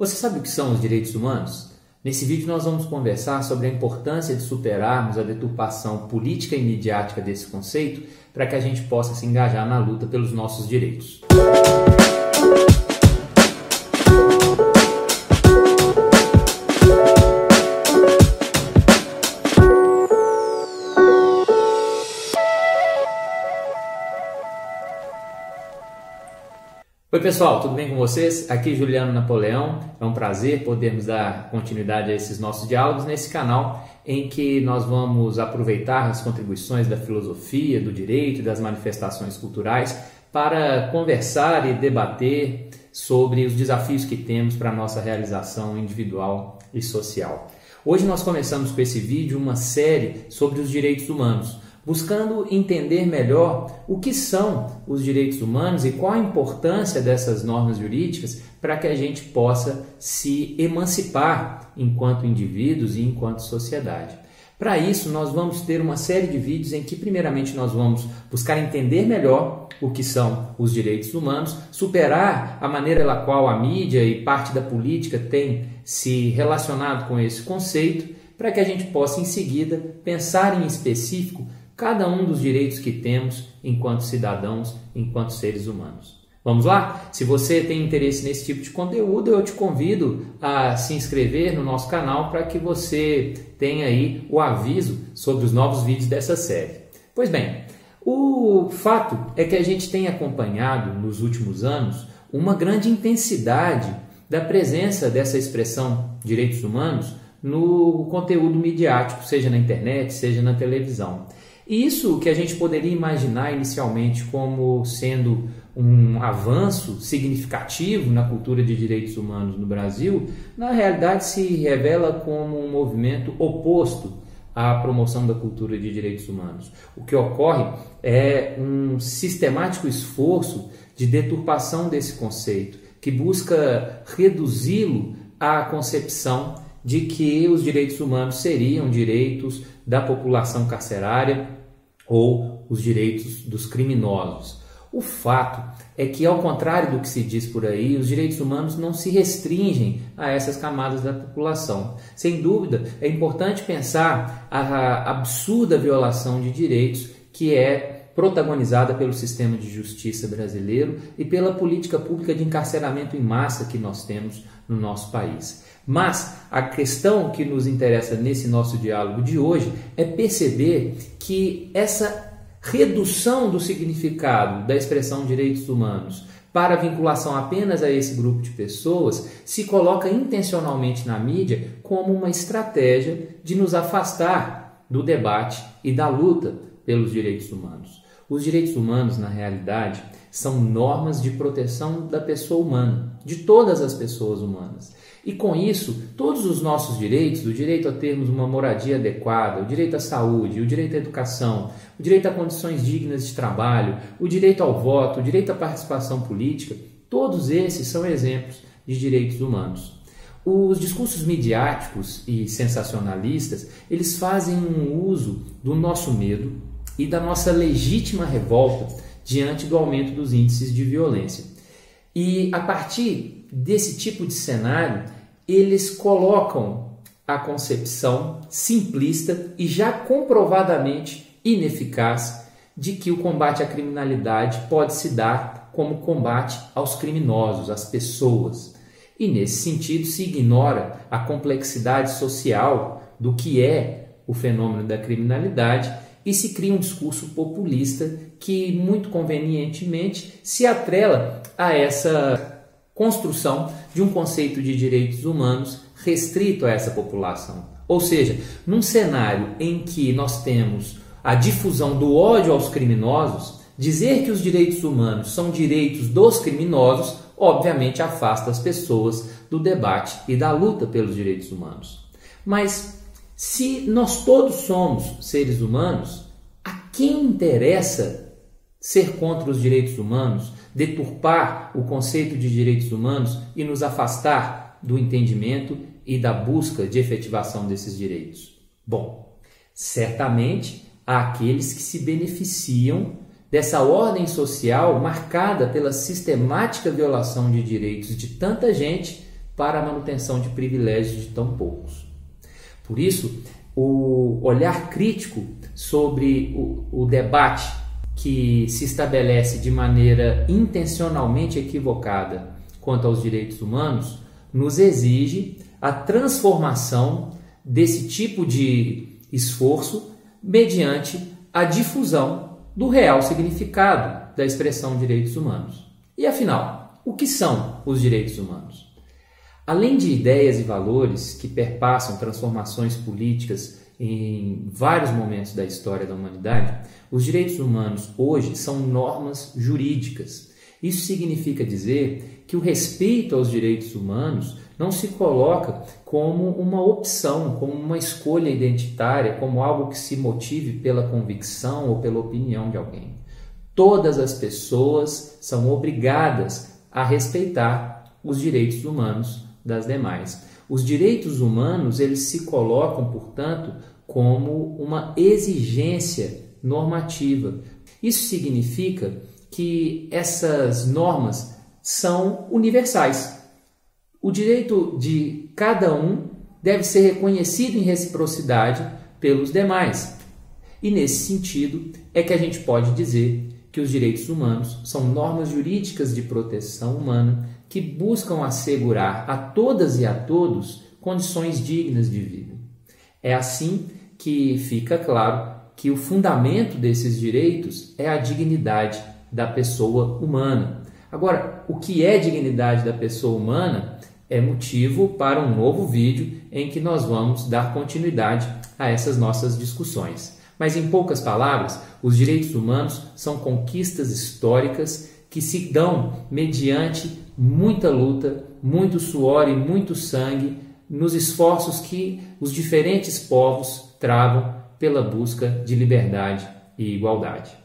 Você sabe o que são os direitos humanos? Nesse vídeo nós vamos conversar sobre a importância de superarmos a deturpação política e midiática desse conceito para que a gente possa se engajar na luta pelos nossos direitos. Oi pessoal, tudo bem com vocês? Aqui Juliano Napoleão. É um prazer podermos dar continuidade a esses nossos diálogos nesse canal em que nós vamos aproveitar as contribuições da filosofia, do direito das manifestações culturais para conversar e debater sobre os desafios que temos para a nossa realização individual e social. Hoje nós começamos com esse vídeo uma série sobre os direitos humanos buscando entender melhor o que são os direitos humanos e qual a importância dessas normas jurídicas para que a gente possa se emancipar enquanto indivíduos e enquanto sociedade. Para isso, nós vamos ter uma série de vídeos em que, primeiramente, nós vamos buscar entender melhor o que são os direitos humanos, superar a maneira pela qual a mídia e parte da política tem se relacionado com esse conceito, para que a gente possa, em seguida, pensar em específico cada um dos direitos que temos enquanto cidadãos, enquanto seres humanos. Vamos lá? Se você tem interesse nesse tipo de conteúdo, eu te convido a se inscrever no nosso canal para que você tenha aí o aviso sobre os novos vídeos dessa série. Pois bem, o fato é que a gente tem acompanhado nos últimos anos uma grande intensidade da presença dessa expressão direitos humanos no conteúdo midiático, seja na internet, seja na televisão. Isso que a gente poderia imaginar inicialmente como sendo um avanço significativo na cultura de direitos humanos no Brasil, na realidade se revela como um movimento oposto à promoção da cultura de direitos humanos. O que ocorre é um sistemático esforço de deturpação desse conceito, que busca reduzi-lo à concepção de que os direitos humanos seriam direitos da população carcerária ou os direitos dos criminosos. O fato é que, ao contrário do que se diz por aí, os direitos humanos não se restringem a essas camadas da população. Sem dúvida, é importante pensar a absurda violação de direitos que é protagonizada pelo sistema de justiça brasileiro e pela política pública de encarceramento em massa que nós temos no nosso país. Mas a questão que nos interessa nesse nosso diálogo de hoje é perceber que essa redução do significado da expressão direitos humanos para vinculação apenas a esse grupo de pessoas se coloca intencionalmente na mídia como uma estratégia de nos afastar do debate e da luta pelos direitos humanos. Os direitos humanos, na realidade, são normas de proteção da pessoa humana, de todas as pessoas humanas. E com isso, todos os nossos direitos, o direito a termos uma moradia adequada, o direito à saúde, o direito à educação, o direito a condições dignas de trabalho, o direito ao voto, o direito à participação política, todos esses são exemplos de direitos humanos. Os discursos midiáticos e sensacionalistas, eles fazem um uso do nosso medo e da nossa legítima revolta diante do aumento dos índices de violência. E a partir desse tipo de cenário, eles colocam a concepção simplista e já comprovadamente ineficaz de que o combate à criminalidade pode se dar como combate aos criminosos, às pessoas. E nesse sentido se ignora a complexidade social do que é o fenômeno da criminalidade e se cria um discurso populista que, muito convenientemente, se atrela a essa construção de um conceito de direitos humanos restrito a essa população. Ou seja, num cenário em que nós temos a difusão do ódio aos criminosos, dizer que os direitos humanos são direitos dos criminosos, obviamente afasta as pessoas do debate e da luta pelos direitos humanos. Mas se nós todos somos seres humanos, a quem interessa ser contra os direitos humanos, deturpar o conceito de direitos humanos e nos afastar do entendimento e da busca de efetivação desses direitos? Bom, certamente há aqueles que se beneficiam dessa ordem social marcada pela sistemática violação de direitos de tanta gente para a manutenção de privilégios de tão poucos. Por isso, o olhar crítico sobre o, o debate que se estabelece de maneira intencionalmente equivocada quanto aos direitos humanos nos exige a transformação desse tipo de esforço mediante a difusão do real significado da expressão direitos humanos. E afinal, o que são os direitos humanos? Além de ideias e valores que perpassam transformações políticas em vários momentos da história da humanidade, os direitos humanos hoje são normas jurídicas. Isso significa dizer que o respeito aos direitos humanos não se coloca como uma opção, como uma escolha identitária, como algo que se motive pela convicção ou pela opinião de alguém. Todas as pessoas são obrigadas a respeitar os direitos humanos das demais. Os direitos humanos, eles se colocam, portanto, como uma exigência normativa. Isso significa que essas normas são universais. O direito de cada um deve ser reconhecido em reciprocidade pelos demais. E nesse sentido é que a gente pode dizer que os direitos humanos são normas jurídicas de proteção humana que buscam assegurar a todas e a todos condições dignas de vida. É assim que fica claro que o fundamento desses direitos é a dignidade da pessoa humana. Agora, o que é dignidade da pessoa humana é motivo para um novo vídeo em que nós vamos dar continuidade a essas nossas discussões. Mas, em poucas palavras, os direitos humanos são conquistas históricas que se dão mediante muita luta, muito suor e muito sangue nos esforços que os diferentes povos travam pela busca de liberdade e igualdade.